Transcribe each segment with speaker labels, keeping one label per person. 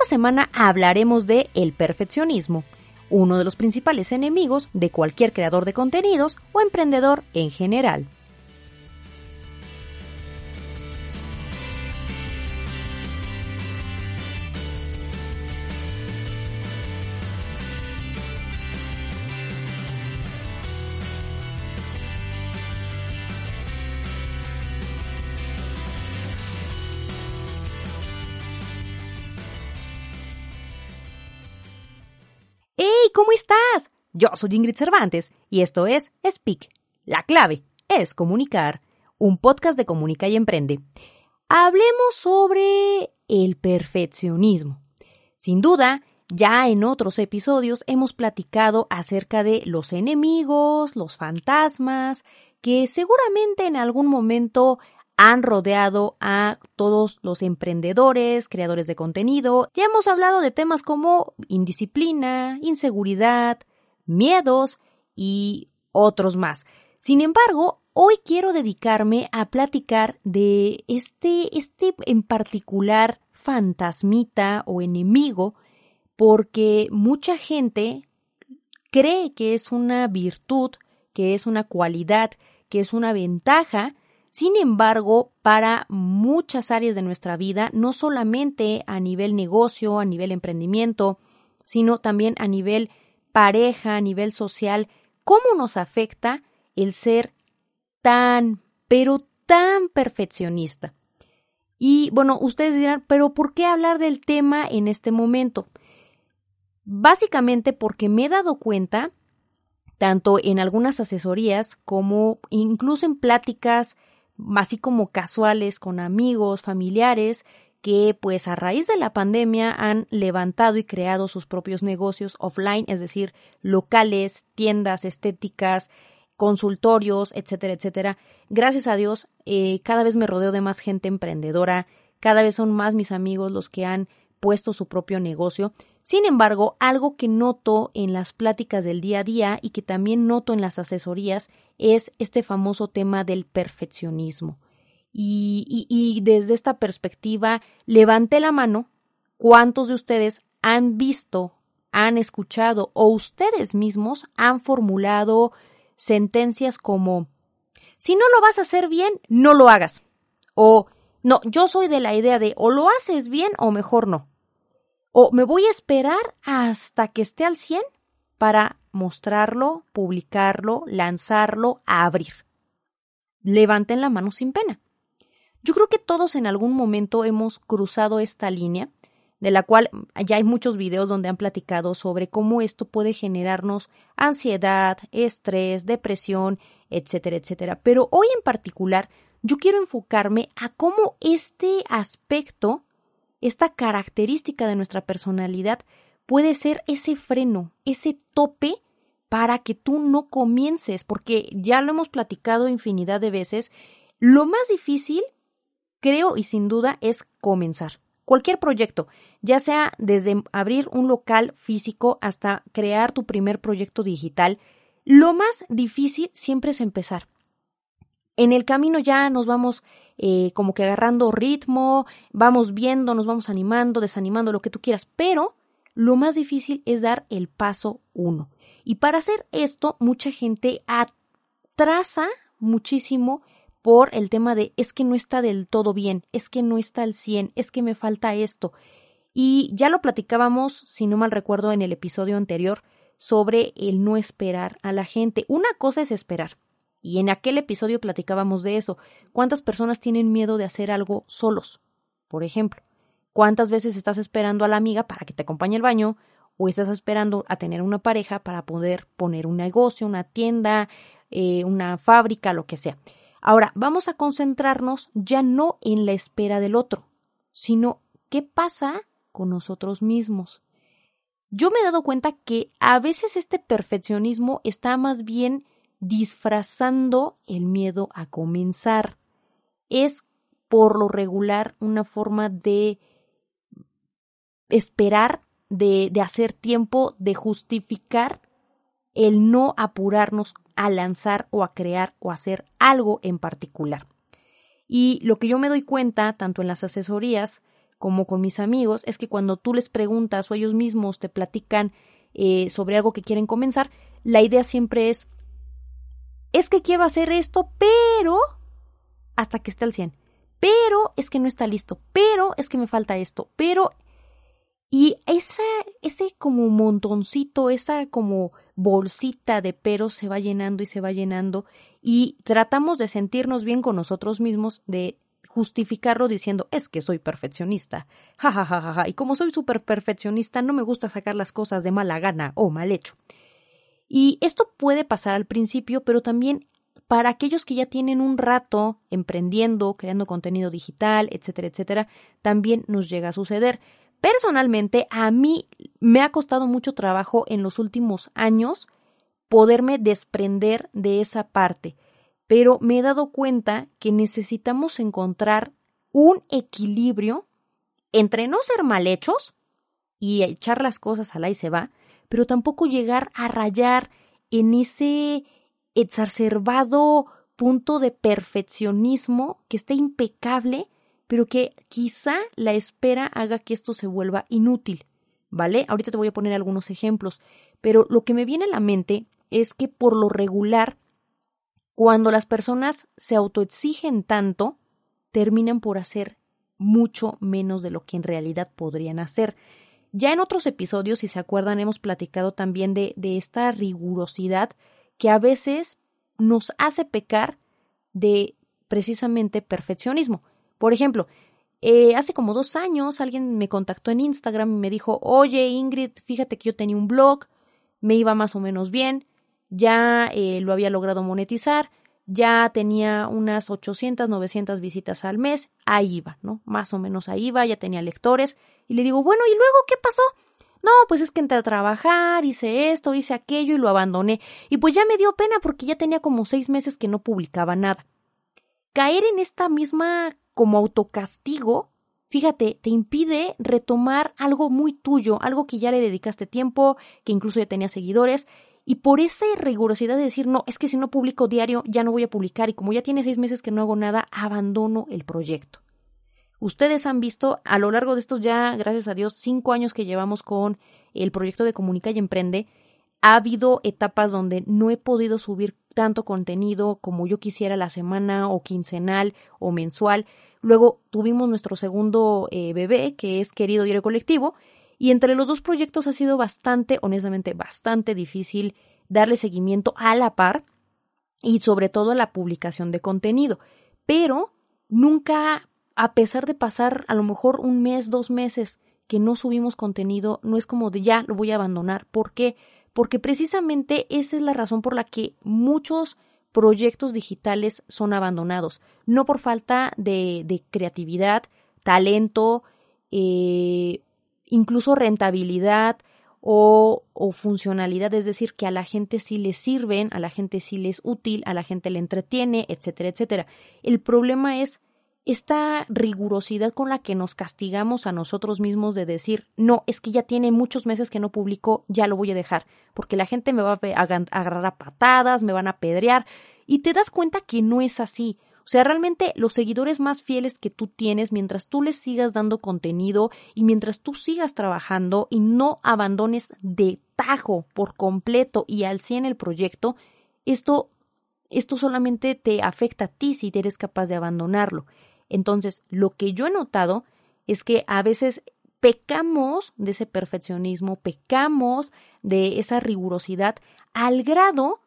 Speaker 1: Esta semana hablaremos de el perfeccionismo, uno de los principales enemigos de cualquier creador de contenidos o emprendedor en general. ¿Cómo estás? Yo soy Ingrid Cervantes y esto es Speak. La clave es comunicar, un podcast de Comunica y Emprende. Hablemos sobre el perfeccionismo. Sin duda, ya en otros episodios hemos platicado acerca de los enemigos, los fantasmas, que seguramente en algún momento han rodeado a todos los emprendedores, creadores de contenido. Ya hemos hablado de temas como indisciplina, inseguridad, miedos y otros más. Sin embargo, hoy quiero dedicarme a platicar de este, este en particular fantasmita o enemigo, porque mucha gente cree que es una virtud, que es una cualidad, que es una ventaja, sin embargo, para muchas áreas de nuestra vida, no solamente a nivel negocio, a nivel emprendimiento, sino también a nivel pareja, a nivel social, cómo nos afecta el ser tan, pero tan perfeccionista. Y bueno, ustedes dirán, pero ¿por qué hablar del tema en este momento? Básicamente porque me he dado cuenta, tanto en algunas asesorías como incluso en pláticas así como casuales con amigos, familiares, que pues a raíz de la pandemia han levantado y creado sus propios negocios offline, es decir, locales, tiendas estéticas, consultorios, etcétera, etcétera. Gracias a Dios, eh, cada vez me rodeo de más gente emprendedora, cada vez son más mis amigos los que han puesto su propio negocio. Sin embargo, algo que noto en las pláticas del día a día y que también noto en las asesorías es este famoso tema del perfeccionismo. Y, desde esta perspectiva, levanté la mano cuántos de ustedes han visto, han escuchado o ustedes mismos han formulado sentencias como si no lo vas a hacer bien, no lo hagas. O no, yo soy de la idea de o lo haces bien o mejor no. O me voy a esperar hasta que esté al 100 para mostrarlo, publicarlo, lanzarlo, abrir. Levanten la mano sin pena. Yo creo que todos en algún momento hemos cruzado esta línea, de la cual ya hay muchos videos donde han platicado sobre cómo esto puede generarnos ansiedad, estrés, depresión, etcétera, etcétera. Pero hoy en particular yo quiero enfocarme a cómo este aspecto esta característica de nuestra personalidad puede ser ese freno, ese tope para que tú no comiences, porque ya lo hemos platicado infinidad de veces, lo más difícil, creo y sin duda, es comenzar. Cualquier proyecto, ya sea desde abrir un local físico hasta crear tu primer proyecto digital, lo más difícil siempre es empezar. En el camino ya nos vamos eh, como que agarrando ritmo, vamos viendo, nos vamos animando, desanimando, lo que tú quieras, pero lo más difícil es dar el paso uno. Y para hacer esto, mucha gente atrasa muchísimo por el tema de es que no está del todo bien, es que no está al 100, es que me falta esto. Y ya lo platicábamos, si no mal recuerdo, en el episodio anterior sobre el no esperar a la gente. Una cosa es esperar, y en aquel episodio platicábamos de eso. ¿Cuántas personas tienen miedo de hacer algo solos? Por ejemplo, ¿cuántas veces estás esperando a la amiga para que te acompañe al baño? ¿O estás esperando a tener una pareja para poder poner un negocio, una tienda, eh, una fábrica, lo que sea? Ahora, vamos a concentrarnos ya no en la espera del otro, sino qué pasa con nosotros mismos. Yo me he dado cuenta que a veces este perfeccionismo está más bien disfrazando el miedo a comenzar. Es por lo regular una forma de esperar, de, de, hacer tiempo, de justificar el no apurarnos a lanzar o a crear o hacer algo en particular. Y lo que yo me doy cuenta, tanto en las asesorías como con mis amigos, es que cuando tú les preguntas o ellos mismos te platican eh, sobre algo que quieren comenzar, la idea siempre es, es que quiero hacer esto, pero hasta que esté al 100, pero es que no está listo, pero es que me falta esto, pero... Y esa, ese como montoncito, esa como bolsita de peros se va llenando y se va llenando y tratamos de sentirnos bien con nosotros mismos, de justificarlo diciendo es que soy perfeccionista. Ja, ja, ja, ja, Y como soy súper perfeccionista, no me gusta sacar las cosas de mala gana o mal hecho. Y esto puede pasar al principio, pero también para aquellos que ya tienen un rato emprendiendo, creando contenido digital, etcétera, etcétera, también nos llega a suceder. Personalmente, a mí me ha costado mucho trabajo en los últimos años poderme desprender de esa parte pero me he dado cuenta que necesitamos encontrar un equilibrio entre no ser mal hechos y echar las cosas al y se va, pero tampoco llegar a rayar en ese exacerbado punto de perfeccionismo que esté impecable, pero que quizá la espera haga que esto se vuelva inútil. ¿Vale? Ahorita te voy a poner algunos ejemplos, pero lo que me viene a la mente es que por lo regular cuando las personas se autoexigen tanto, terminan por hacer mucho menos de lo que en realidad podrían hacer. Ya en otros episodios, si se acuerdan, hemos platicado también de, esta rigurosidad que a veces nos hace pecar de precisamente perfeccionismo. Por ejemplo, eh, hace como dos años alguien me contactó en Instagram y me dijo, oye Ingrid, fíjate que yo tenía un blog, me iba más o menos bien, ya eh, lo había logrado monetizar, ya tenía unas 800, 900 visitas al mes, ahí iba, ¿no? Más o menos ahí iba, ya tenía lectores, y le digo, bueno, ¿y luego qué pasó? No, pues es que entré a trabajar, hice esto, hice aquello y lo abandoné. Y pues ya me dio pena porque ya tenía como seis meses que no publicaba nada. Caer en esta misma como autocastigo, fíjate, te impide retomar algo muy tuyo, algo que ya le dedicaste tiempo, que incluso ya tenía seguidores, y por esa rigurosidad de decir, no, es que si no publico diario, ya no voy a publicar y como ya tiene seis meses que no hago nada, abandono el proyecto. Ustedes han visto a lo largo de estos ya, gracias a Dios, cinco años que llevamos con el proyecto de Comunica y Emprende, ha habido etapas donde no he podido subir tanto contenido como yo quisiera la semana o quincenal o mensual. Luego tuvimos nuestro segundo eh, bebé, que es Querido Diario Colectivo, y entre los dos proyectos ha sido bastante, honestamente, bastante difícil darle seguimiento a la par y sobre todo a la publicación de contenido. Pero nunca, a pesar de pasar a lo mejor un mes, dos meses que no subimos contenido, no es como de ya lo voy a abandonar. ¿Por qué? Porque precisamente esa es la razón por la que muchos proyectos digitales son abandonados. No por falta de, de creatividad, talento, eh, incluso rentabilidad o, funcionalidad, es decir, que a la gente sí le sirven, a la gente sí les útil, a la gente le entretiene, etcétera, etcétera. El problema es esta rigurosidad con la que nos castigamos a nosotros mismos de decir, no, es que ya tiene muchos meses que no publico, ya lo voy a dejar, porque la gente me va a agarrar a patadas, me van a apedrear, y te das cuenta que no es así. O sea, realmente los seguidores más fieles que tú tienes, mientras tú les sigas dando contenido y mientras tú sigas trabajando y no abandones de tajo por completo y al 100 el proyecto, esto, esto solamente te afecta a ti si eres capaz de abandonarlo. Entonces, lo que yo he notado es que a veces pecamos de ese perfeccionismo, pecamos de esa rigurosidad al grado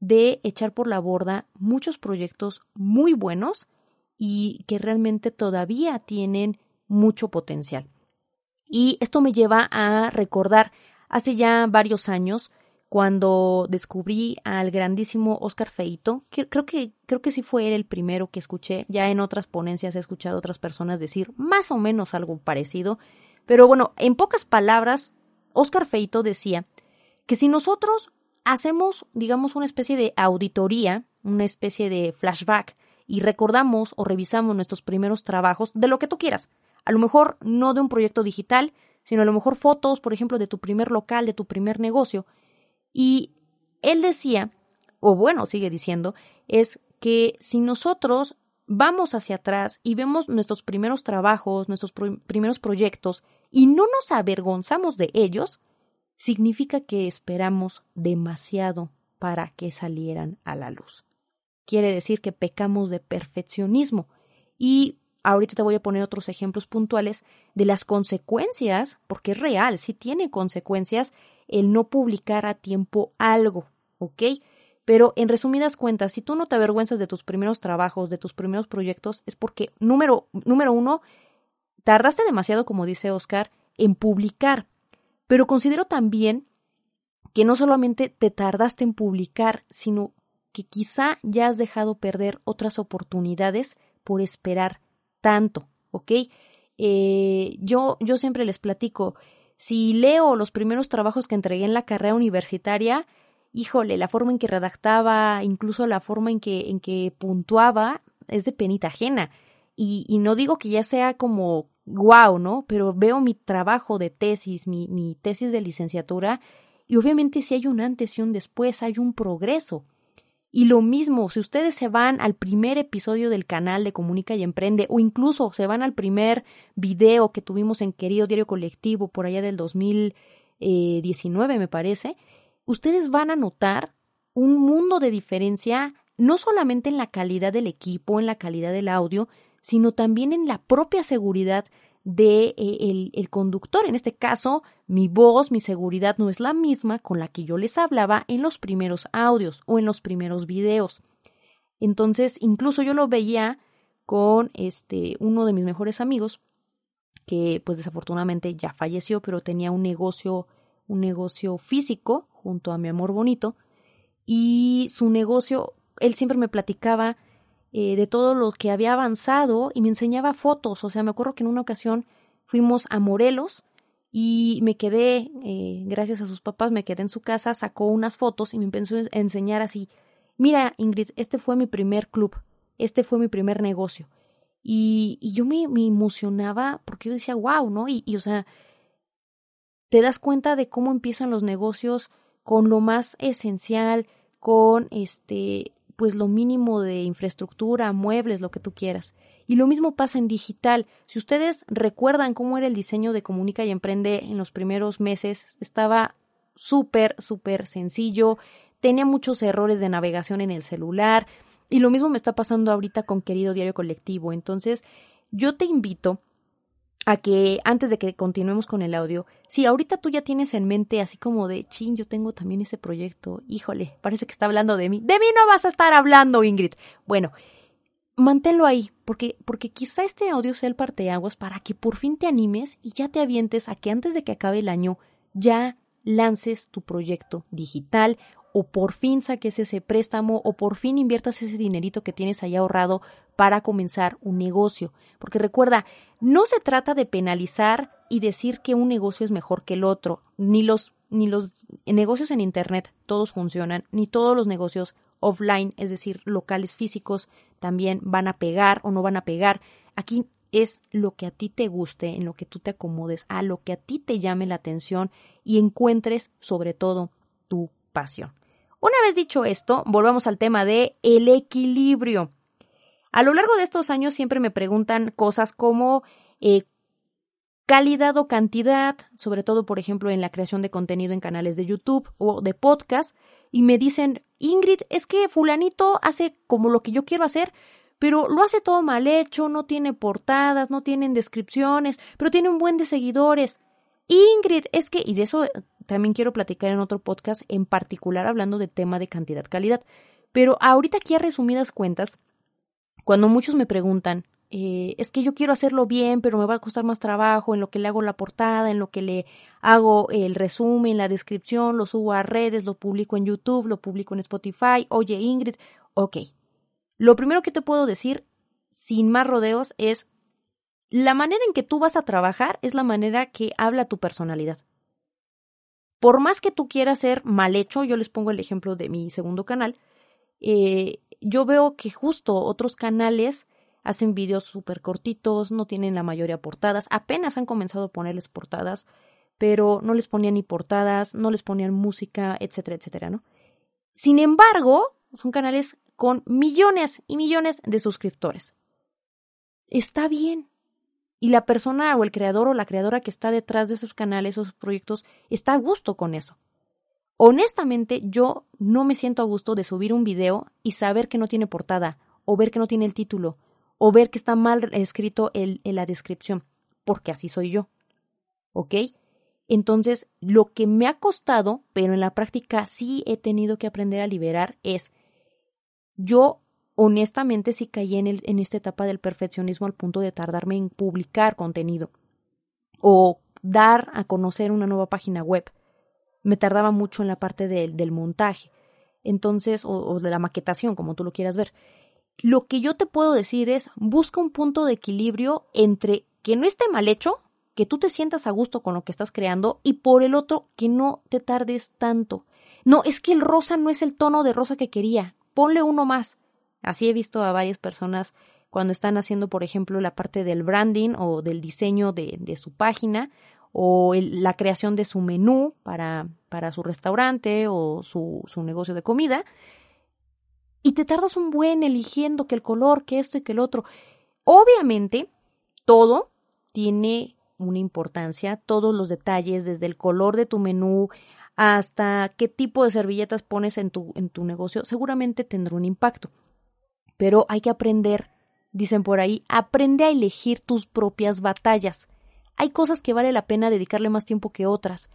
Speaker 1: de echar por la borda muchos proyectos muy buenos y que realmente todavía tienen mucho potencial. Y esto me lleva a recordar hace ya varios años cuando descubrí al grandísimo Oscar Feito, creo que creo que sí fue él el primero que escuché, ya en otras ponencias he escuchado a otras personas decir más o menos algo parecido, pero bueno, en pocas palabras, Oscar Feito decía que si nosotros hacemos, digamos, una especie de auditoría, una especie de flashback y recordamos o revisamos nuestros primeros trabajos de lo que tú quieras. A lo mejor no de un proyecto digital, sino a lo mejor fotos, por ejemplo, de tu primer local, de tu primer negocio. Y él decía, o bueno, sigue diciendo, es que si nosotros vamos hacia atrás y vemos nuestros primeros trabajos, nuestros primeros proyectos y no nos avergonzamos de ellos, significa que esperamos demasiado para que salieran a la luz. Quiere decir que pecamos de perfeccionismo y ahorita te voy a poner otros ejemplos puntuales de las consecuencias, porque es real, sí tiene consecuencias el no publicar a tiempo algo, ¿ok? Pero en resumidas cuentas, si tú no te avergüenzas de tus primeros trabajos, de tus primeros proyectos, es porque, número, número uno, tardaste demasiado, como dice Oscar, en publicar. Pero considero también que no solamente te tardaste en publicar, sino que quizá ya has dejado perder otras oportunidades por esperar tanto, ¿ok? Eh, yo, yo siempre les platico, si leo los primeros trabajos que entregué en la carrera universitaria, híjole, la forma en que redactaba, incluso la forma en que, en que puntuaba, es de penita ajena. Y, y no digo que ya sea como wow, ¿no? Pero veo mi trabajo de tesis, mi, mi tesis de licenciatura, y obviamente si hay un antes y un después, hay un progreso. Y lo mismo, si ustedes se van al primer episodio del canal de Comunica y Emprende, o incluso se van al primer video que tuvimos en Querido Diario Colectivo por allá del 2019, me parece, ustedes van a notar un mundo de diferencia, no solamente en la calidad del equipo, en la calidad del audio, sino también en la propia seguridad de eh, el, conductor. En este caso, mi voz, mi seguridad no es la misma con la que yo les hablaba en los primeros audios o en los primeros videos. Entonces, incluso yo lo veía con este uno de mis mejores amigos que pues desafortunadamente ya falleció, pero tenía un negocio un negocio físico junto a mi amor bonito y su negocio, él siempre me platicaba eh, de todo lo que había avanzado y me enseñaba fotos, o sea, me acuerdo que en una ocasión fuimos a Morelos y me quedé, eh, gracias a sus papás, me quedé en su casa, sacó unas fotos y me empezó a enseñar así, mira Ingrid, este fue mi primer club, este fue mi primer negocio. Y, y yo me, me, emocionaba porque yo decía, wow, ¿no? Y, y o sea, te das cuenta de cómo empiezan los negocios con lo más esencial, con este, pues lo mínimo de infraestructura, muebles, lo que tú quieras. Y lo mismo pasa en digital. Si ustedes recuerdan cómo era el diseño de Comunica y Emprende en los primeros meses, estaba súper, súper sencillo, tenía muchos errores de navegación en el celular, y lo mismo me está pasando ahorita con Querido Diario Colectivo. Entonces, yo te invito a que antes de que continuemos con el audio, si ahorita tú ya tienes en mente así como de, chin, yo tengo también ese proyecto, híjole, parece que está hablando de mí. De mí no vas a estar hablando, Ingrid. Bueno, manténlo ahí, porque, porque quizá este audio sea el parteaguas para que por fin te animes y ya te avientes a que antes de que acabe el año ya lances tu proyecto digital o por fin saques ese préstamo o por fin inviertas ese dinerito que tienes ahí ahorrado para comenzar un negocio. Porque recuerda, no se trata de penalizar y decir que un negocio es mejor que el otro, ni los ni los negocios en internet todos funcionan, ni todos los negocios offline, es decir, locales físicos también van a pegar o no van a pegar. Aquí es lo que a ti te guste, en lo que tú te acomodes, a lo que a ti te llame la atención y encuentres sobre todo tu pasión. Una vez dicho esto, volvamos al tema de el equilibrio. A lo largo de estos años siempre me preguntan cosas como eh, calidad o cantidad, sobre todo, por ejemplo, en la creación de contenido en canales de YouTube o de podcast, y me dicen, Ingrid, es que fulanito hace como lo que yo quiero hacer, pero lo hace todo mal hecho, no tiene portadas, no tienen descripciones, pero tiene un buen de seguidores. Ingrid, es que, y de eso también quiero platicar en otro podcast, en particular hablando de tema de cantidad-calidad. Pero ahorita aquí a resumidas cuentas, cuando muchos me preguntan, eh, es que yo quiero hacerlo bien, pero me va a costar más trabajo en lo que le hago la portada, en lo que le hago el resumen, la descripción, lo subo a redes, lo publico en YouTube, lo publico en Spotify. Oye, Ingrid, ok. Lo primero que te puedo decir, sin más rodeos, es la manera en que tú vas a trabajar es la manera que habla tu personalidad. Por más que tú quieras ser mal hecho, yo les pongo el ejemplo de mi segundo canal, eh, yo veo que justo otros canales hacen vídeos súper cortitos, no tienen la mayoría portadas, apenas han comenzado a ponerles portadas, pero no les ponían ni portadas, no les ponían música, etcétera, etcétera, ¿no? Sin embargo, son canales con millones y millones de suscriptores. está bien. Y la persona o el creador o la creadora que está detrás de esos canales o esos proyectos está a gusto con eso. Honestamente, yo no me siento a gusto de subir un video y saber que no tiene portada, o ver que no tiene el título, o ver que está mal escrito en la descripción, porque así soy yo. ¿Ok? Entonces, lo que me ha costado, pero en la práctica sí he tenido que aprender a liberar, es yo honestamente sí caí en, esta etapa del perfeccionismo al punto de tardarme en publicar contenido o dar a conocer una nueva página web. Me tardaba mucho en la parte del montaje, entonces, o, o de la maquetación, como tú lo quieras ver. Lo que yo te puedo decir es, busca un punto de equilibrio entre que no esté mal hecho, que tú te sientas a gusto con lo que estás creando y por el otro, que no te tardes tanto. No, es que el rosa no es el tono de rosa que quería. Ponle uno más. Así he visto a varias personas cuando están haciendo, por ejemplo, la parte del branding o del diseño de, de su página o la creación de su menú para, para su restaurante o su, su negocio de comida. Y te tardas un buen eligiendo que el color, que esto y que el otro. Obviamente, todo tiene una importancia, todos los detalles, desde el color de tu menú hasta qué tipo de servilletas pones en tu, en tu negocio, seguramente tendrá un impacto pero hay que aprender, dicen por ahí, aprende a elegir tus propias batallas. Hay cosas que vale la pena dedicarle más tiempo que otras.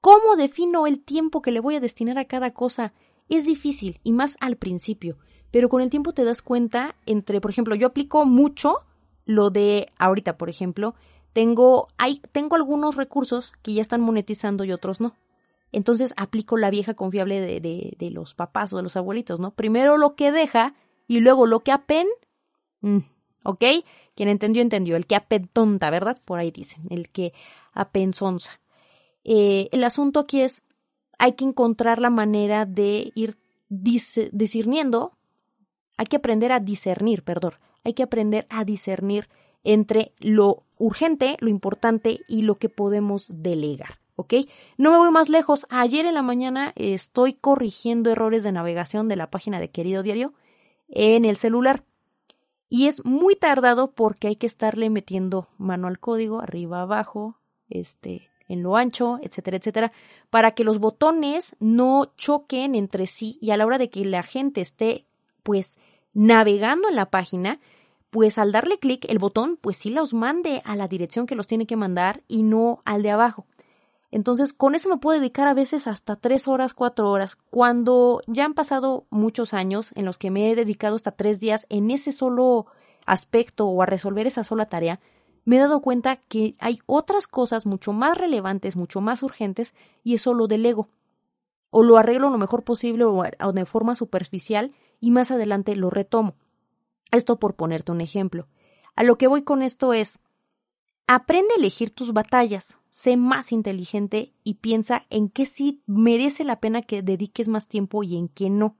Speaker 1: ¿Cómo defino el tiempo que le voy a destinar a cada cosa? Es difícil, y más al principio, pero con el tiempo te das cuenta entre, por ejemplo, yo aplico mucho lo de ahorita, por ejemplo, tengo, hay, tengo algunos recursos que ya están monetizando y otros no. Entonces aplico la vieja confiable de, de, de los papás o de los abuelitos, ¿no? Primero lo que deja y luego lo que apen, mm, ¿ok? Quien entendió, entendió. El que apentonta, ¿verdad? Por ahí dicen, el que apensonza. Eh, el asunto aquí es, hay que encontrar la manera de ir discerniendo, hay que aprender a discernir, perdón, hay que aprender a discernir entre lo urgente, lo importante y lo que podemos delegar. ¿ok? No me voy más lejos. Ayer en la mañana estoy corrigiendo errores de navegación de la página de Querido Diario en el celular. Y es muy tardado porque hay que estarle metiendo mano al código, arriba, abajo, este, en lo ancho, etcétera, etcétera, para que los botones no choquen entre sí y a la hora de que la gente esté, pues, navegando en la página, pues al darle clic el botón, pues sí los mande a la dirección que los tiene que mandar y no al de abajo. Entonces, con eso me puedo dedicar a veces hasta tres horas, cuatro horas, cuando ya han pasado muchos años en los que me he dedicado hasta tres días en ese solo aspecto o a resolver esa sola tarea, me he dado cuenta que hay otras cosas mucho más relevantes, mucho más urgentes, y eso lo delego. O lo arreglo lo mejor posible o de forma superficial y más adelante lo retomo. Esto por ponerte un ejemplo. A lo que voy con esto es, Aprende a elegir tus batallas, sé más inteligente y piensa en qué sí merece la pena que dediques más tiempo y en qué no.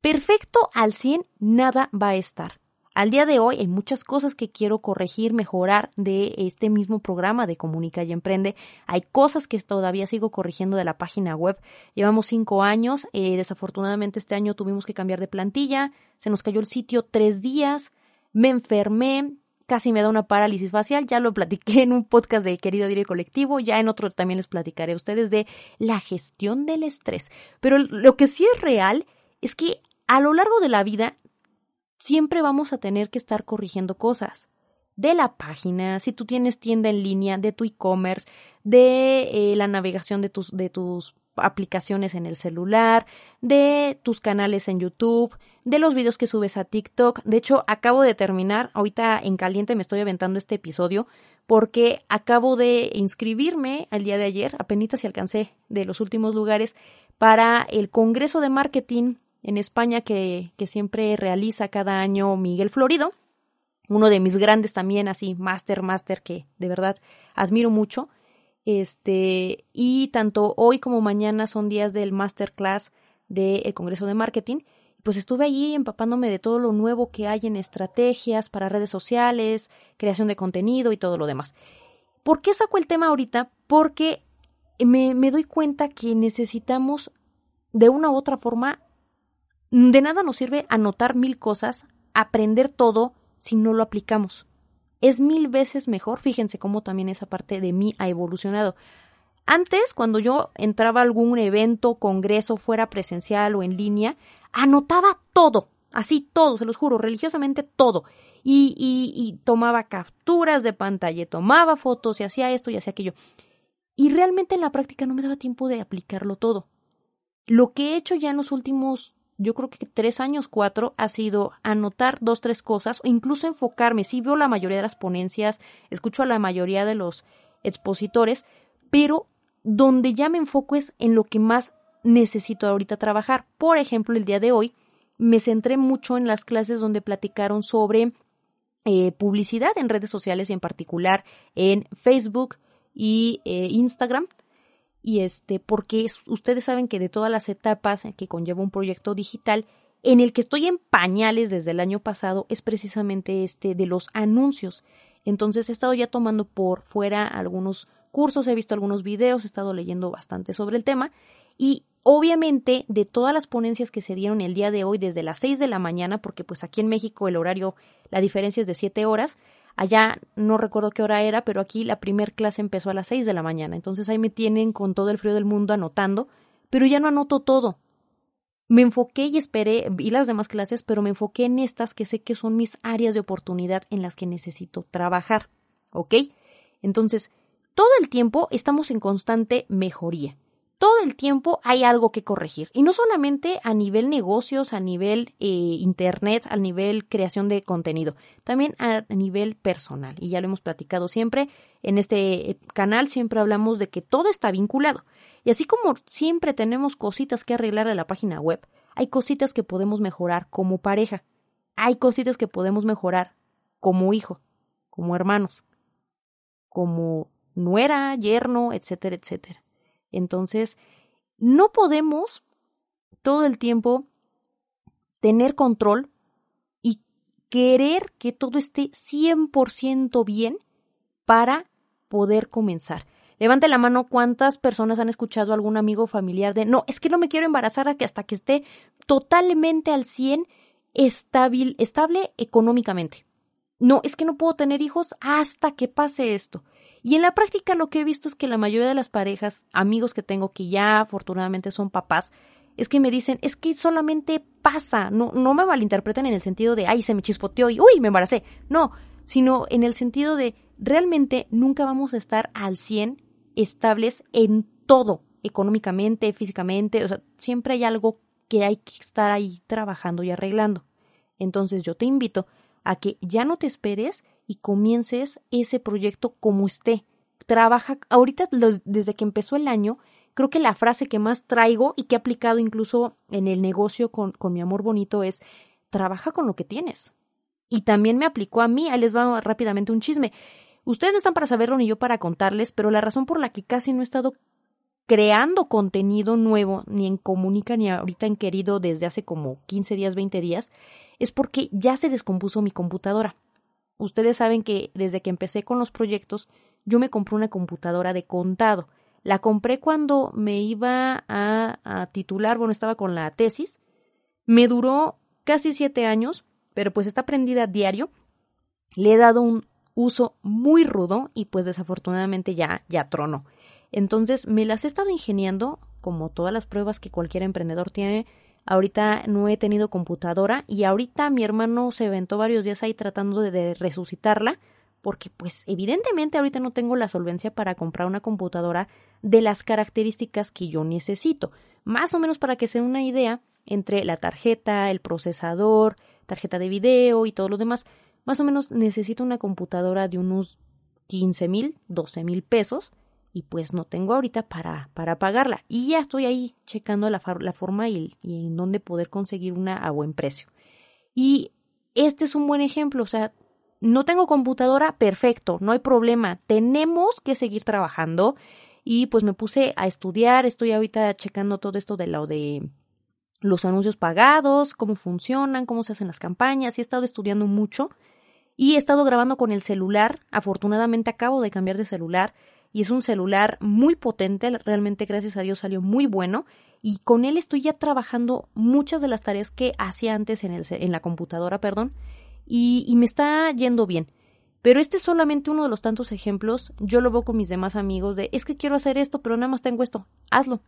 Speaker 1: Perfecto al 100 nada va a estar. Al día de hoy hay muchas cosas que quiero corregir, mejorar de este mismo programa de Comunica y Emprende. Hay cosas que todavía sigo corrigiendo de la página web. Llevamos cinco años. Eh, desafortunadamente este año tuvimos que cambiar de plantilla. Se nos cayó el sitio tres días. Me enfermé casi me da una parálisis facial, ya lo platiqué en un podcast de Querido Diario Colectivo, ya en otro también les platicaré a ustedes de la gestión del estrés. Pero lo que sí es real es que a lo largo de la vida siempre vamos a tener que estar corrigiendo cosas. De la página, si tú tienes tienda en línea, de tu e-commerce, de eh, la navegación de tus, de tus aplicaciones en el celular, de tus canales en YouTube, de los videos que subes a TikTok. De hecho, acabo de terminar, ahorita en caliente me estoy aventando este episodio porque acabo de inscribirme al día de ayer, apenas si alcancé de los últimos lugares, para el Congreso de Marketing en España que, que siempre realiza cada año Miguel Florido, uno de mis grandes también, así, máster, máster, que de verdad admiro mucho. Este, y tanto hoy como mañana son días del masterclass del Congreso de Marketing. Pues estuve allí empapándome de todo lo nuevo que hay en estrategias para redes sociales, creación de contenido y todo lo demás. ¿Por qué saco el tema ahorita? Porque me, me doy cuenta que necesitamos de una u otra forma, de nada nos sirve anotar mil cosas, aprender todo, si no lo aplicamos. Es mil veces mejor, fíjense cómo también esa parte de mí ha evolucionado. Antes, cuando yo entraba a algún evento, congreso, fuera presencial o en línea, anotaba todo, así todo, se los juro, religiosamente todo. Y, y, y tomaba capturas de pantalla, tomaba fotos y hacía esto y hacía aquello. Y realmente en la práctica no me daba tiempo de aplicarlo todo. Lo que he hecho ya en los últimos, yo creo que tres años, cuatro, ha sido anotar dos, tres cosas, o incluso enfocarme. Sí veo la mayoría de las ponencias, escucho a la mayoría de los expositores, pero donde ya me enfoco es en lo que más necesito ahorita trabajar. Por ejemplo, el día de hoy me centré mucho en las clases donde platicaron sobre eh, publicidad en redes sociales y en particular en Facebook, y eh, Instagram. Y este, porque ustedes saben que de todas las etapas que conlleva un proyecto digital, en el que estoy en pañales desde el año pasado, es precisamente este de los anuncios. Entonces he estado ya tomando por fuera algunos cursos, he visto algunos videos, he estado leyendo bastante sobre el tema y obviamente de todas las ponencias que se dieron el día de hoy desde las 6 de la mañana, porque pues aquí en México el horario, la diferencia es de 7 horas, Allá no recuerdo qué hora era, pero aquí la primer clase empezó a las seis de la mañana. Entonces ahí me tienen con todo el frío del mundo anotando, pero ya no anoto todo. Me enfoqué y esperé, vi las demás clases, pero me enfoqué en estas que sé que son mis áreas de oportunidad en las que necesito trabajar. ¿Ok? Entonces, todo el tiempo estamos en constante mejoría todo el tiempo hay algo que corregir. Y no solamente a nivel negocios, a nivel eh, internet, a nivel creación de contenido, también a nivel personal. Y ya lo hemos platicado siempre. En este eh, canal siempre hablamos de que todo está vinculado. Y así como siempre tenemos cositas que arreglar a la página web, hay cositas que podemos mejorar como pareja. Hay cositas que podemos mejorar como hijo, como hermanos, como nuera, yerno, etcétera, etcétera. Entonces, no podemos todo el tiempo tener control y querer que todo esté 100% bien para poder comenzar. Levante la mano cuántas personas han escuchado a algún amigo familiar de no, es que no me quiero embarazar hasta que esté totalmente al 100 estable, estable económicamente. No, es que no puedo tener hijos hasta que pase esto. Y en la práctica lo que he visto es que la mayoría de las parejas, amigos que tengo que ya afortunadamente son papás, es que me dicen, es que solamente pasa, no, no me malinterpreten en el sentido de, ay, se me chispoteó y, uy, me embaracé. No, sino en el sentido de, realmente nunca vamos a estar al 100 estables en todo, económicamente, físicamente, o sea, siempre hay algo que hay que estar ahí trabajando y arreglando. Entonces yo te invito a que ya no te esperes y comiences ese proyecto como esté. Trabaja, ahorita desde que empezó el año, creo que la frase que más traigo y que he aplicado incluso en el negocio con, con mi amor bonito es, trabaja con lo que tienes. Y también me aplicó a mí, ahí les va rápidamente un chisme. Ustedes no están para saberlo ni yo para contarles, pero la razón por la que casi no he estado creando contenido nuevo, ni en Comunica, ni ahorita en Querido desde hace como 15 días, 20 días, es porque ya se descompuso mi computadora. Ustedes saben que desde que empecé con los proyectos, yo me compré una computadora de contado. La compré cuando me iba a, titular, bueno, estaba con la tesis. Me duró casi siete años, pero pues está prendida a diario. Le he dado un uso muy rudo y pues desafortunadamente ya, ya trono. Entonces me las he estado ingeniando, como todas las pruebas que cualquier emprendedor tiene, Ahorita no he tenido computadora y ahorita mi hermano se aventó varios días ahí tratando de, resucitarla porque pues evidentemente ahorita no tengo la solvencia para comprar una computadora de las características que yo necesito. Más o menos para que se den una idea entre la tarjeta, el procesador, tarjeta de video y todo lo demás, más o menos necesito una computadora de unos 15 mil, 12 mil pesos y pues no tengo ahorita para, para pagarla. Y ya estoy ahí checando la, la forma y, en dónde poder conseguir una a buen precio. Y este es un buen ejemplo, o sea, no tengo computadora, perfecto, no hay problema, tenemos que seguir trabajando y pues me puse a estudiar, estoy ahorita checando todo esto de lo de los anuncios pagados, cómo funcionan, cómo se hacen las campañas, y he estado estudiando mucho y he estado grabando con el celular, afortunadamente acabo de cambiar de celular, y es un celular muy potente, realmente gracias a Dios salió muy bueno y con él estoy ya trabajando muchas de las tareas que hacía antes en, el, en la computadora, perdón, y, y me está yendo bien. Pero este es solamente uno de los tantos ejemplos. Yo lo veo con mis demás amigos de, es que quiero hacer esto, pero nada más tengo esto. Hazlo.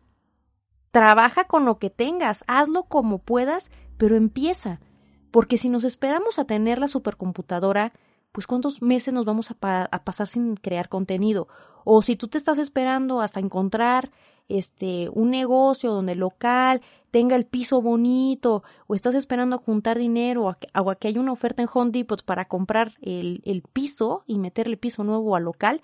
Speaker 1: Trabaja con lo que tengas, hazlo como puedas, pero empieza. Porque si nos esperamos a tener la supercomputadora, pues cuántos meses nos vamos a, pasar sin crear contenido. O si tú te estás esperando hasta encontrar este un negocio donde el local tenga el piso bonito, o estás esperando a juntar dinero, o a que, o a que haya una oferta en Home Depot para comprar el, el piso y meterle piso nuevo al local,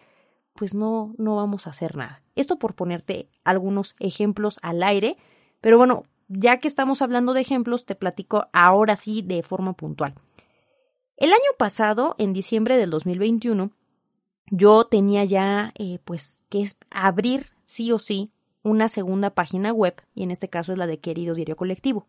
Speaker 1: pues no, no vamos a hacer nada. Esto por ponerte algunos ejemplos al aire, pero bueno, ya que estamos hablando de ejemplos, te platico ahora sí de forma puntual. El año pasado, en diciembre del 2021, yo tenía ya, eh, pues, que es abrir sí o sí una segunda página web, y en este caso es la de Querido Diario Colectivo.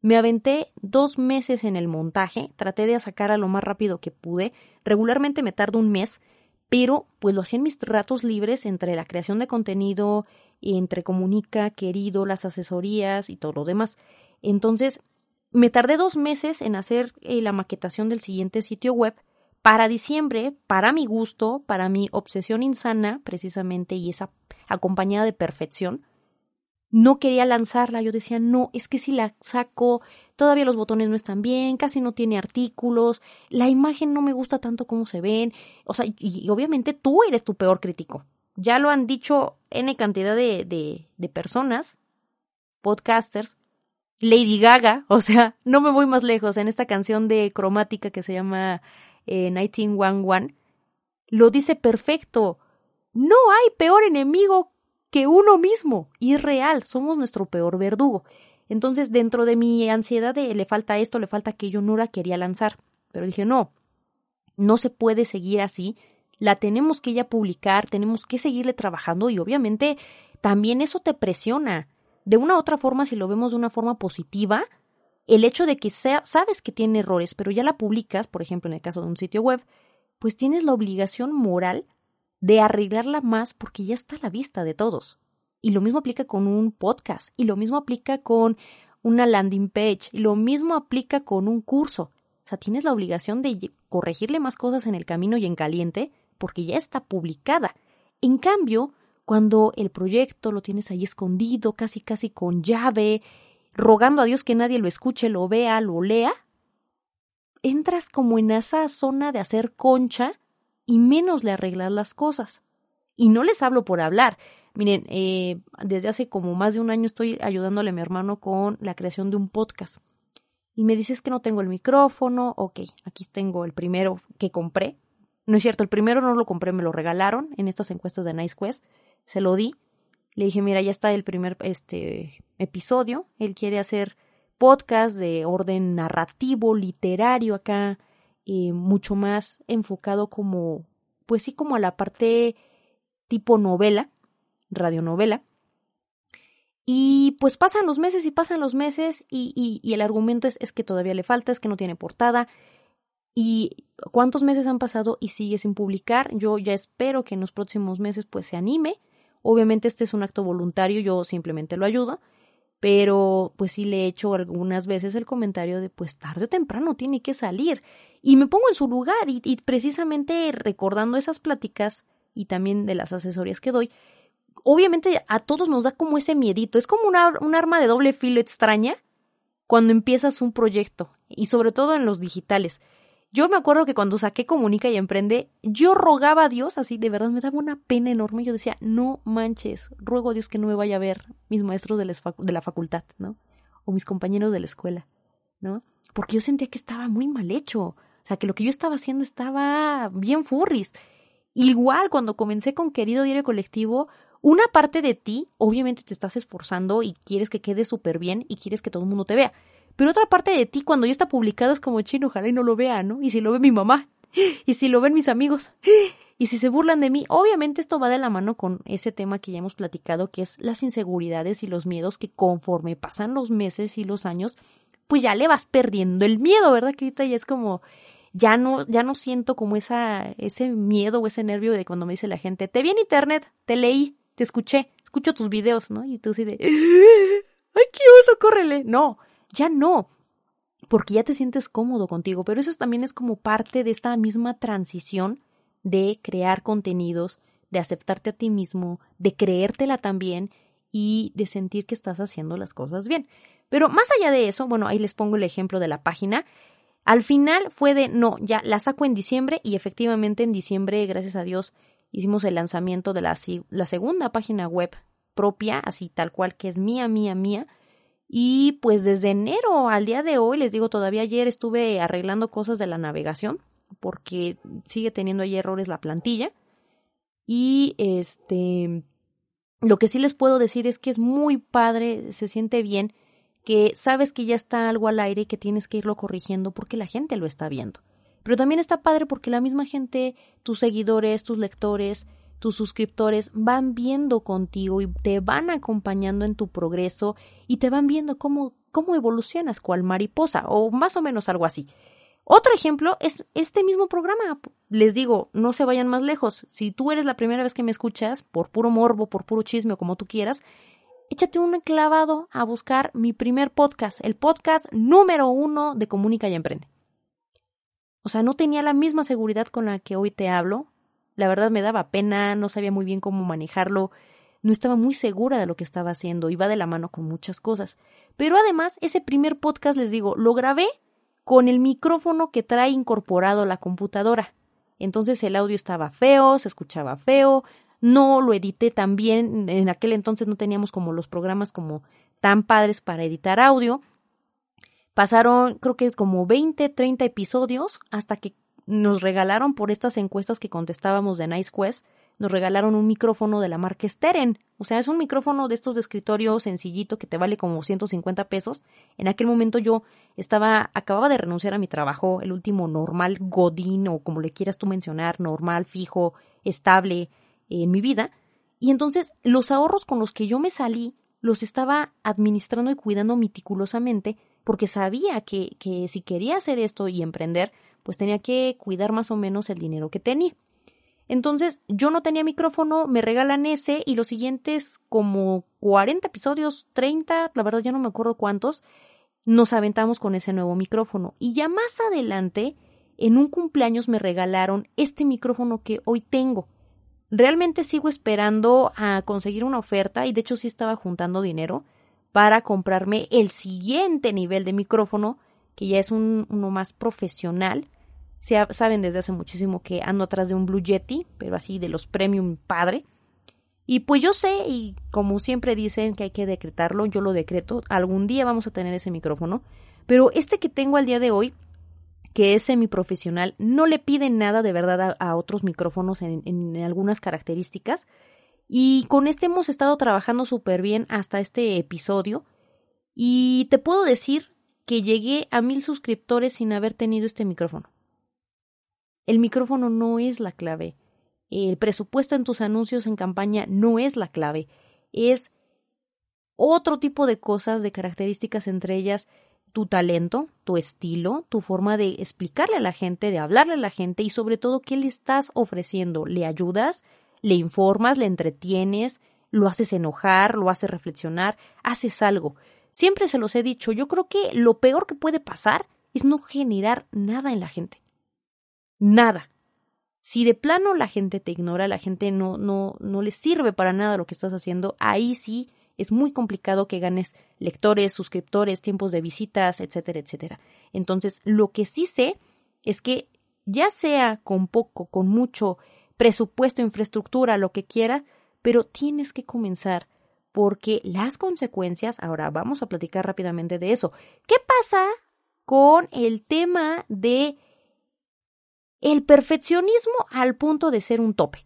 Speaker 1: Me aventé dos meses en el montaje, traté de sacar a lo más rápido que pude, regularmente me tardo un mes, pero pues lo hacía en mis ratos libres entre la creación de contenido, entre comunica, querido, las asesorías y todo lo demás. Entonces, me tardé dos meses en hacer eh, la maquetación del siguiente sitio web. Para diciembre, para mi gusto, para mi obsesión insana, precisamente, y esa acompañada de perfección, no quería lanzarla. Yo decía, no, es que si la saco, todavía los botones no están bien, casi no tiene artículos, la imagen no me gusta tanto como se ven. O sea, y, obviamente tú eres tu peor crítico. Ya lo han dicho N cantidad de, de, de personas, podcasters, Lady Gaga, o sea, no me voy más lejos, en esta canción de cromática que se llama eh, 1911, lo dice perfecto. No hay peor enemigo que uno mismo. Y real, somos nuestro peor verdugo. Entonces, dentro de mi ansiedad de le falta esto, le falta aquello, no la quería lanzar. Pero dije, no, no se puede seguir así. La tenemos que ya publicar, tenemos que seguirle trabajando y obviamente también eso te presiona. De una u otra forma, si lo vemos de una forma positiva, el hecho de que sea, sabes que tiene errores, pero ya la publicas, por ejemplo, en el caso de un sitio web, pues tienes la obligación moral de arreglarla más porque ya está a la vista de todos. Y lo mismo aplica con un podcast, y lo mismo aplica con una landing page, y lo mismo aplica con un curso. O sea, tienes la obligación de corregirle más cosas en el camino y en caliente porque ya está publicada. En cambio, cuando el proyecto lo tienes ahí escondido, casi casi con llave, rogando a Dios que nadie lo escuche, lo vea, lo lea, entras como en esa zona de hacer concha y menos le arreglar las cosas. Y no les hablo por hablar. Miren, eh, desde hace como más de un año estoy ayudándole a mi hermano con la creación de un podcast. Y me dices que no tengo el micrófono. Ok, aquí tengo el primero que compré. No es cierto, el primero no lo compré, me lo regalaron en estas encuestas de Nice Quest. Se lo di. Le dije, mira, ya está el primer este, episodio. Él quiere hacer podcast de orden narrativo, literario acá, eh, mucho más enfocado como, pues sí, como a la parte tipo novela, radionovela. Y pues pasan los meses y pasan los meses y, y, y el argumento es, es, que todavía le falta, es que no tiene portada. ¿Y cuántos meses han pasado y sigue sin publicar? Yo ya espero que en los próximos meses pues se anime. Obviamente este es un acto voluntario, yo simplemente lo ayudo pero pues sí le he hecho algunas veces el comentario de pues tarde o temprano tiene que salir y me pongo en su lugar y, y precisamente recordando esas pláticas y también de las asesorías que doy, obviamente a todos nos da como ese miedito, es como una, un arma de doble filo extraña cuando empiezas un proyecto y sobre todo en los digitales. Yo me acuerdo que cuando saqué Comunica y Emprende, yo rogaba a Dios, así de verdad me daba una pena enorme. Yo decía, no manches, ruego a Dios que no me vaya a ver mis maestros de, la facultad, ¿no? O mis compañeros de la escuela, ¿no? Porque yo sentía que estaba muy mal hecho. O sea, que lo que yo estaba haciendo estaba bien furris. Igual, cuando comencé con Querido Diario Colectivo, una parte de ti, obviamente te estás esforzando y quieres que quede súper bien y quieres que todo el mundo te vea. Pero otra parte de ti, cuando ya está publicado, es como chino, ojalá y no lo vea, ¿no? Y si lo ve mi mamá, y si lo ven mis amigos, y si se burlan de mí, obviamente esto va de la mano con ese tema que ya hemos platicado, que es las inseguridades y los miedos que conforme pasan los meses y los años, pues ya le vas perdiendo el miedo, ¿verdad? Que ahorita ya es como, ya no, ya no siento como esa, ese miedo o ese nervio de cuando me dice la gente, te vi en internet, te leí, te escuché, escucho tus videos, ¿no? Y tú así de, ay, qué oso, córrele. No, ya no. porque ya te sientes cómodo contigo, pero eso también es como parte de esta misma transición de crear contenidos, de aceptarte a ti mismo, de creértela también y de sentir que estás haciendo las cosas bien. Pero más allá de eso, bueno, ahí les pongo el ejemplo de la página. Al final fue de, no, ya la saco en diciembre y efectivamente en diciembre, gracias a Dios, hicimos el lanzamiento de la, la segunda página web propia, así tal cual, que es mía, mía, mía. Y pues desde enero al día de hoy, les digo, todavía ayer estuve arreglando cosas de la navegación, porque sigue teniendo ahí errores la plantilla. Y este, lo que sí les puedo decir es que es muy padre, se siente bien, que sabes que ya está algo al aire y que tienes que irlo corrigiendo porque la gente lo está viendo. Pero también está padre porque la misma gente, tus seguidores, tus lectores, tus suscriptores van viendo contigo y te van acompañando en tu progreso y te van viendo cómo, cómo evolucionas cual mariposa o más o menos algo así. Otro ejemplo es este mismo programa. Les digo, no se vayan más lejos. Si tú eres la primera vez que me escuchas, por puro morbo, por puro chisme o como tú quieras, échate un clavado a buscar mi primer podcast, el podcast número uno de Comunica y Emprende. O sea, no tenía la misma seguridad con la que hoy te hablo. La verdad me daba pena, no sabía muy bien cómo manejarlo, no estaba muy segura de lo que estaba haciendo, iba de la mano con muchas cosas. Pero además, ese primer podcast, les digo, lo grabé con el micrófono que trae incorporado la computadora. Entonces el audio estaba feo, se escuchaba feo, no lo edité tan bien, en aquel entonces no teníamos como los programas como tan padres para editar audio. Pasaron creo que como 20, 30 episodios hasta que nos regalaron por estas encuestas que contestábamos de Nice Quest nos regalaron un micrófono de la marca Steren. O sea, es un micrófono de estos de escritorio sencillito que te vale como 150 pesos. En aquel momento yo estaba, acababa de renunciar a mi trabajo, el último normal godín o como le quieras tú mencionar, normal, fijo, estable eh, en mi vida. Y entonces los ahorros con los que yo me salí los estaba administrando y cuidando meticulosamente porque sabía que, que si quería hacer esto y emprender, pues tenía que cuidar más o menos el dinero que tenía. Entonces yo no tenía micrófono, me regalan ese y los siguientes como 40 episodios, 30, la verdad ya no me acuerdo cuántos, nos aventamos con ese nuevo micrófono. Y ya más adelante, en un cumpleaños me regalaron este micrófono que hoy tengo. Realmente sigo esperando a conseguir una oferta y de hecho sí estaba juntando dinero para comprarme el siguiente nivel de micrófono, que ya es un, uno más profesional saben desde hace muchísimo que ando atrás de un Blue Yeti, pero así de los premium padre. Y pues yo sé, y como siempre dicen que hay que decretarlo, yo lo decreto, algún día vamos a tener ese micrófono, pero este que tengo al día de hoy, que es semiprofesional, no le pide nada de verdad a, otros micrófonos en, en, algunas características. Y con este hemos estado trabajando súper bien hasta este episodio. Y te puedo decir que llegué a mil suscriptores sin haber tenido este micrófono. El micrófono no es la clave. El presupuesto en tus anuncios en campaña no es la clave. Es otro tipo de cosas, de características entre ellas tu talento, tu estilo, tu forma de explicarle a la gente, de hablarle a la gente y sobre todo qué le estás ofreciendo. ¿Le ayudas? ¿Le informas? ¿Le entretienes? ¿Lo haces enojar? ¿Lo haces reflexionar? ¿Haces algo? Siempre se los he dicho, yo creo que lo peor que puede pasar es no generar nada en la gente nada. Si de plano la gente te ignora, la gente no, no, no le sirve para nada lo que estás haciendo, ahí sí es muy complicado que ganes lectores, suscriptores, tiempos de visitas, etcétera, etcétera. Entonces, lo que sí sé es que ya sea con poco, con mucho presupuesto, infraestructura, lo que quiera, pero tienes que comenzar porque las consecuencias, ahora vamos a platicar rápidamente de eso. ¿Qué pasa con el tema de el perfeccionismo al punto de ser un tope.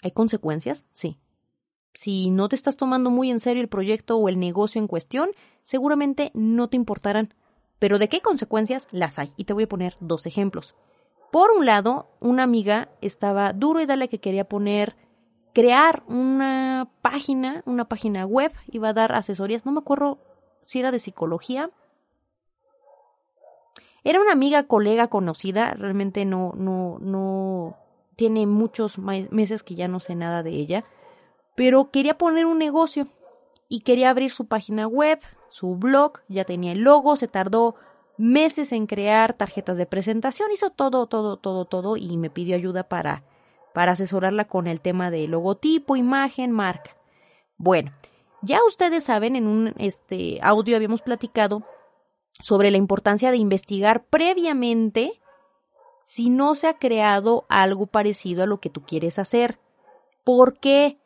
Speaker 1: ¿Hay consecuencias? Sí. Si no te estás tomando muy en serio el proyecto o el negocio en cuestión, seguramente no te importarán. Pero ¿de qué consecuencias las hay? Y te voy a poner dos ejemplos. Por un lado, una amiga estaba duro y dale que quería poner, crear una página, una página web, iba a dar asesorías, no me acuerdo si era de psicología. Era una amiga, colega, conocida, realmente no, no, no, tiene muchos meses que ya no sé nada de ella, pero quería poner un negocio y quería abrir su página web, su blog, ya tenía el logo, se tardó meses en crear tarjetas de presentación, hizo todo, todo, todo, todo y me pidió ayuda para, para asesorarla con el tema de logotipo, imagen, marca. Bueno, ya ustedes saben, en un este, audio habíamos platicado sobre la importancia de investigar previamente si no se ha creado algo parecido a lo que tú quieres hacer. ¿Por qué?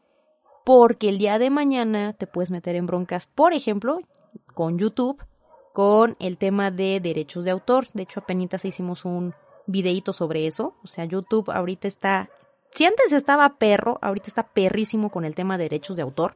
Speaker 1: Porque el día de mañana te puedes meter en broncas, por ejemplo, con YouTube, con el tema de derechos de autor. De hecho, apenas hicimos un videíto sobre eso. O sea, YouTube ahorita está... Si antes estaba perro, ahorita está perrísimo con el tema de derechos de autor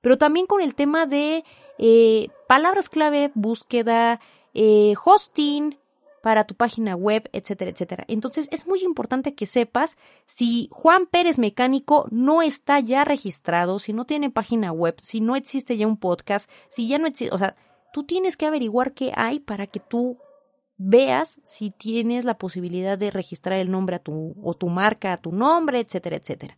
Speaker 1: pero también con el tema de eh, palabras clave, búsqueda, eh, hosting para tu página web, etcétera, etcétera. Entonces es muy importante que sepas si Juan Pérez Mecánico no está ya registrado, si no tiene página web, si no existe ya un podcast, si ya no existe, o sea, tú tienes que averiguar qué hay para que tú veas si tienes la posibilidad de registrar el nombre a tu o tu marca a tu nombre, etcétera, etcétera.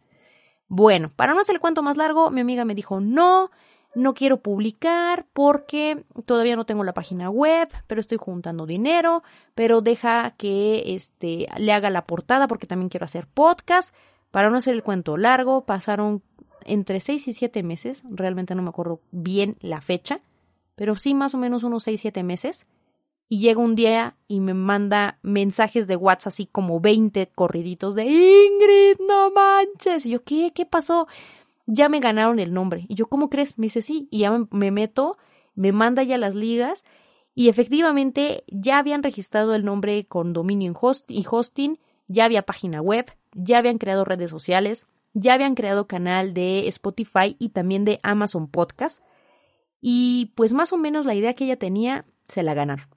Speaker 1: Bueno, para no hacer el cuento más largo, mi amiga me dijo, no, no quiero publicar porque todavía no tengo la página web, pero estoy juntando dinero, pero deja que este le haga la portada porque también quiero hacer podcast. Para no hacer el cuento largo, pasaron entre seis y siete meses, realmente no me acuerdo bien la fecha, pero sí más o menos unos seis, siete meses y llega un día y me manda mensajes de WhatsApp así como 20 corriditos de Ingrid, no manches. Y yo, ¿qué? ¿Qué pasó? Ya me ganaron el nombre. Y yo, ¿cómo crees? Me dice, sí. Y ya me, meto, me manda ya las ligas y efectivamente ya habían registrado el nombre con dominio en host y hosting, ya había página web, ya habían creado redes sociales, ya habían creado canal de Spotify y también de Amazon Podcast. Y pues más o menos la idea que ella tenía se la ganaron.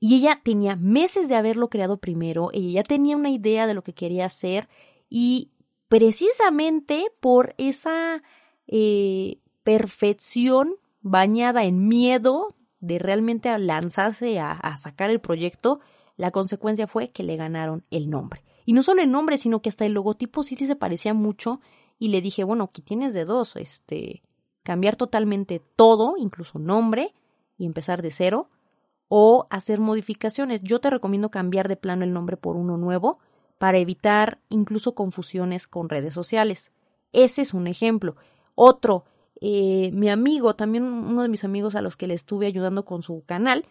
Speaker 1: Y ella tenía meses de haberlo creado primero, ella ya tenía una idea de lo que quería hacer y precisamente por esa eh, perfección bañada en miedo de realmente lanzarse a, sacar el proyecto, la consecuencia fue que le ganaron el nombre. Y no solo el nombre, sino que hasta el logotipo sí, sí se parecía mucho y le dije, bueno, aquí tienes de dos, este, cambiar totalmente todo, incluso nombre, y empezar de cero, o hacer modificaciones. Yo te recomiendo cambiar de plano el nombre por uno nuevo para evitar incluso confusiones con redes sociales. Ese es un ejemplo. Otro, eh, mi amigo, también uno de mis amigos a los que le estuve ayudando con su canal,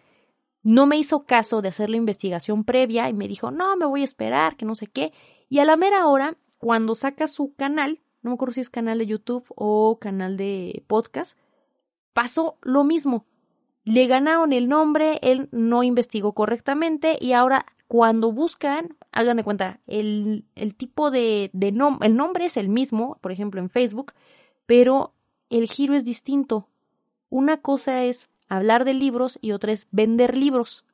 Speaker 1: no me hizo caso de hacer la investigación previa y me dijo, no, me voy a esperar, que no sé qué. Y a la mera hora, cuando saca su canal, no me acuerdo si es canal de YouTube o canal de podcast, pasó lo mismo le ganaron el nombre, él no investigó correctamente y ahora cuando buscan, hagan de cuenta, el, el tipo de, de el nombre es el mismo, por ejemplo en Facebook, pero el giro es distinto. Una cosa es hablar de libros y otra es vender libros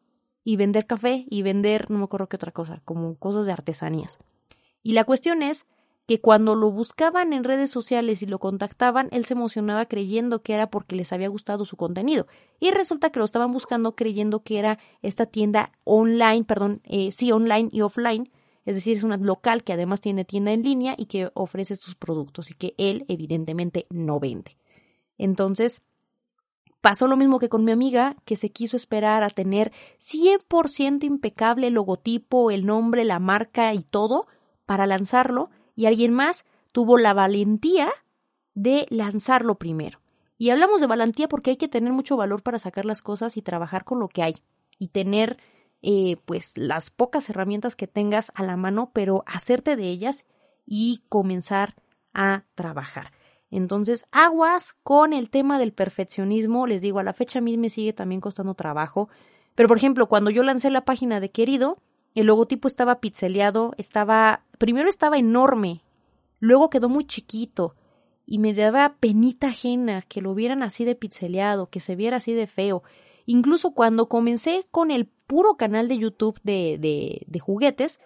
Speaker 1: y vender café y vender, no me acuerdo qué otra cosa, como cosas de artesanías. Y la cuestión es que cuando lo buscaban en redes sociales y lo contactaban, él se emocionaba creyendo que era porque les había gustado su contenido. Y resulta que lo estaban buscando creyendo que era esta tienda online, perdón, eh, sí, online y offline, es decir, es una local que además tiene tienda en línea y que ofrece sus productos y que él evidentemente no vende. Entonces, pasó lo mismo que con mi amiga, que se quiso esperar a tener 100% impecable el logotipo, el nombre, la marca y todo para lanzarlo y alguien más tuvo la valentía de lanzarlo primero. Y hablamos de valentía porque hay que tener mucho valor para sacar las cosas y trabajar con lo que hay y tener eh, pues las pocas herramientas que tengas a la mano, pero hacerte de ellas y comenzar a trabajar. Entonces, aguas con el tema del perfeccionismo. Les digo, a la fecha a mí me sigue también costando trabajo. Pero, por ejemplo, cuando yo lancé la página de Querido, el logotipo estaba pixeleado, estaba, primero estaba enorme, luego quedó muy chiquito y me daba penita ajena que lo vieran así de pixeleado, que se viera así de feo. Incluso cuando comencé con el puro canal de YouTube de, de, de juguetes,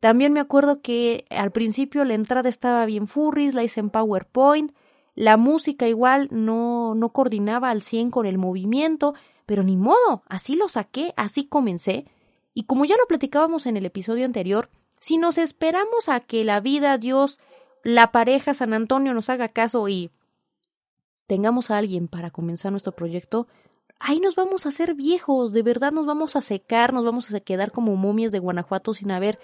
Speaker 1: también me acuerdo que al principio la entrada estaba bien furries, la hice en PowerPoint, la música igual no, no coordinaba al 100 con el movimiento, pero ni modo, así lo saqué, así comencé. Y como ya lo platicábamos en el episodio anterior, si nos esperamos a que la vida, Dios, la pareja, San Antonio nos haga caso y tengamos a alguien para comenzar nuestro proyecto, ahí nos vamos a hacer viejos, de verdad nos vamos a secar, nos vamos a quedar como momias de Guanajuato sin haber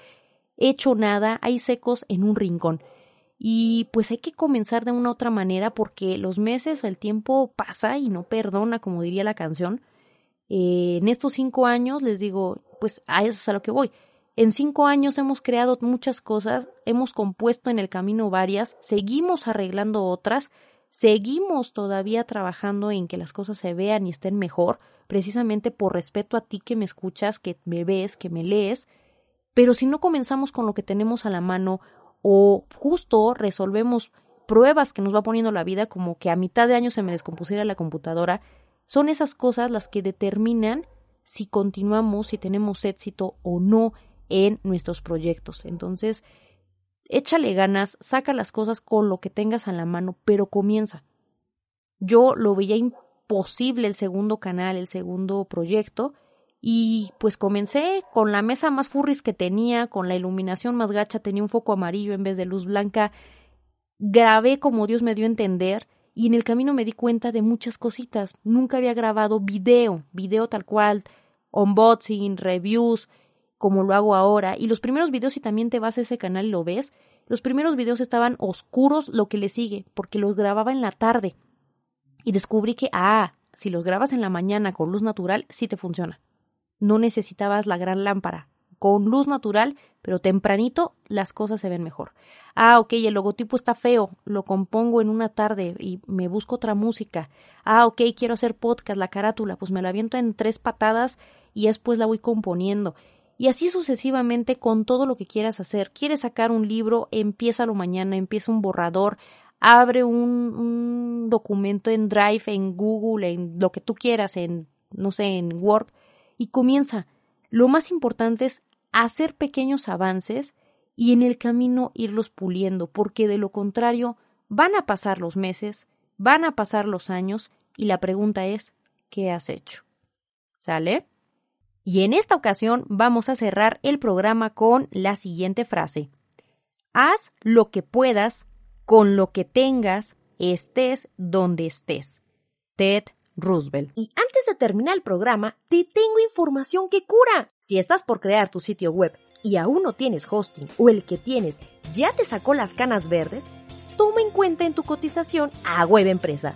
Speaker 1: hecho nada, ahí secos en un rincón. Y pues hay que comenzar de una otra manera porque los meses, el tiempo pasa y no perdona, como diría la canción. Eh, en estos cinco años, les digo, pues a eso es a lo que voy. En cinco años hemos creado muchas cosas, hemos compuesto en el camino varias, seguimos arreglando otras, seguimos todavía trabajando en que las cosas se vean y estén mejor, precisamente por respeto a ti que me escuchas, que me ves, que me lees. Pero si no comenzamos con lo que tenemos a la mano o justo resolvemos pruebas que nos va poniendo la vida, como que a mitad de año se me descompusiera la computadora, son esas cosas las que determinan si continuamos, si tenemos éxito o no en nuestros proyectos. Entonces, échale ganas, saca las cosas con lo que tengas a la mano, pero comienza. Yo lo veía imposible el segundo canal, el segundo proyecto, y pues comencé con la mesa más furris que tenía, con la iluminación más gacha, tenía un foco amarillo en vez de luz blanca. Grabé como Dios me dio a entender y en el camino me di cuenta de muchas cositas. Nunca había grabado video, video tal cual, unboxing, reviews, como lo hago ahora. Y los primeros videos, si también te vas a ese canal y lo ves, los primeros videos estaban oscuros lo que le sigue, porque los grababa en la tarde. Y descubrí que, ah, si los grabas en la mañana con luz natural, sí te funciona no necesitabas la gran lámpara. Con luz natural, pero tempranito, las cosas se ven mejor. Ah, ok, el logotipo está feo, lo compongo en una tarde y me busco otra música. Ah, ok, quiero hacer podcast, la carátula, pues me la aviento en tres patadas y después la voy componiendo. Y así sucesivamente con todo lo que quieras hacer. ¿Quieres sacar un libro? lo mañana, empieza un borrador, abre un, un documento en Drive, en Google, en lo que tú quieras, en, no sé, en Word y comienza. Lo más importante es hacer pequeños avances y en el camino irlos puliendo, porque de lo contrario van a pasar los meses, van a pasar los años y la pregunta es ¿qué has hecho? ¿Sale? Y en esta ocasión vamos a cerrar el programa con la siguiente frase. Haz lo que puedas con lo que tengas, estés donde estés. Ted Roosevelt. Y antes de terminar el programa, te tengo información que cura. Si estás por crear tu sitio web y aún no tienes hosting o el que tienes ya te sacó las canas verdes, toma en cuenta en tu cotización a Web Empresa.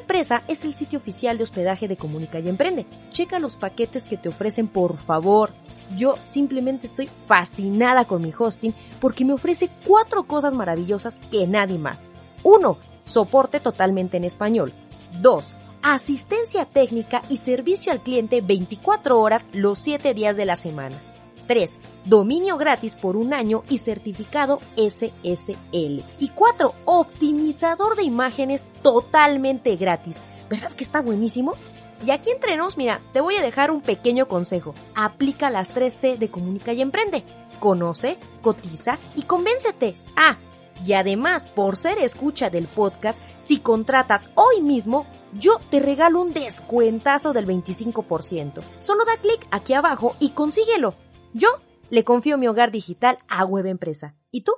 Speaker 1: Empresa es el sitio oficial de hospedaje de Comunica y Emprende. Checa los paquetes que te ofrecen, por favor. Yo simplemente estoy fascinada con mi hosting porque me ofrece cuatro cosas maravillosas que nadie más. 1. Soporte totalmente en español. 2 asistencia técnica y servicio al cliente 24 horas los 7 días de la semana. 3. Dominio gratis por un año y certificado SSL. Y 4. Optimizador de imágenes totalmente gratis. ¿Verdad que está buenísimo? Y aquí entre nos, mira, te voy a dejar un pequeño consejo. Aplica las 3C de Comunica y Emprende. Conoce, cotiza y convéncete. Ah, y además, por ser escucha del podcast, si contratas hoy mismo, yo te regalo un descuentazo del 25%. Solo da clic aquí abajo y consíguelo. Yo le confío mi hogar digital a Web Empresa. ¿Y tú?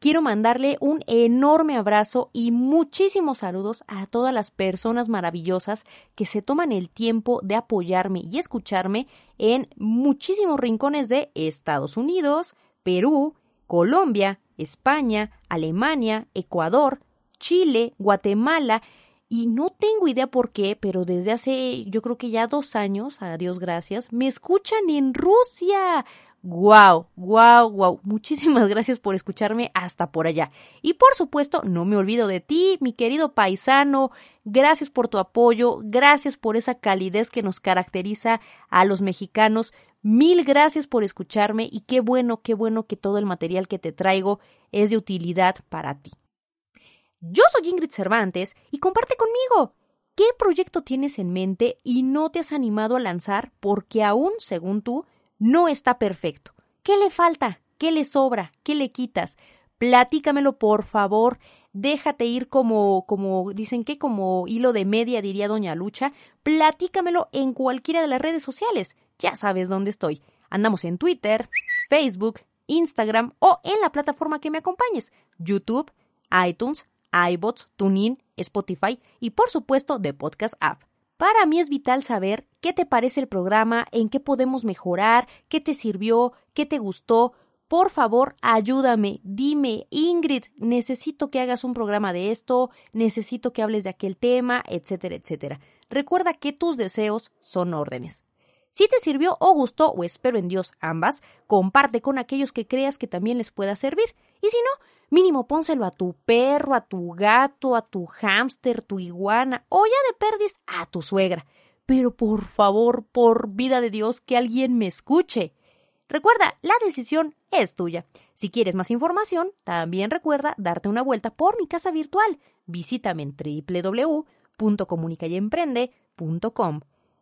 Speaker 1: Quiero mandarle un enorme abrazo y muchísimos saludos a todas las personas maravillosas que se toman el tiempo de apoyarme y escucharme en muchísimos rincones de Estados Unidos, Perú, Colombia, España, Alemania, Ecuador, Chile, Guatemala y no tengo idea por qué, pero desde hace yo creo que ya dos años, a Dios gracias, me escuchan en Rusia. ¡Guau! ¡Guau! ¡Guau! Muchísimas gracias por escucharme hasta por allá. Y por supuesto, no me olvido de ti, mi querido paisano. Gracias por tu apoyo, gracias por esa calidez que nos caracteriza a los mexicanos. Mil gracias por escucharme y qué bueno, qué bueno que todo el material que te traigo es de utilidad para ti. Yo soy Ingrid Cervantes y comparte conmigo. ¿Qué proyecto tienes en mente y no te has animado a lanzar porque aún, según tú, no está perfecto? ¿Qué le falta? ¿Qué le sobra? ¿Qué le quitas? Platícamelo, por favor. Déjate ir como, como dicen que como hilo de media, diría Doña Lucha. Platícamelo en cualquiera de las redes sociales. Ya sabes dónde estoy. Andamos en Twitter, Facebook, Instagram o en la plataforma que me acompañes. YouTube, iTunes, iBots, TuneIn, Spotify y por supuesto de Podcast App. Para mí es vital saber qué te parece el programa, en qué podemos mejorar, qué te sirvió, qué te gustó. Por favor, ayúdame, dime, Ingrid, necesito que hagas un programa de esto, necesito que hables de aquel tema, etcétera, etcétera. Recuerda que tus deseos son órdenes. Si te sirvió o gustó, o espero en Dios ambas, comparte con aquellos que creas que también les pueda servir. Y si no, mínimo pónselo a tu perro, a tu gato, a tu hámster, tu iguana, o ya de perdiz a tu suegra. Pero por favor, por vida de Dios, que alguien me escuche. Recuerda, la decisión es tuya. Si quieres más información, también recuerda darte una vuelta por mi casa virtual. Visítame en www.comunicayemprende.com.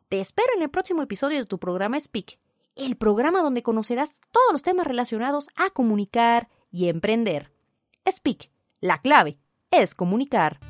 Speaker 1: Te espero en el próximo episodio de tu programa Speak, el programa donde conocerás todos los temas relacionados a comunicar y emprender. Speak, la clave es comunicar.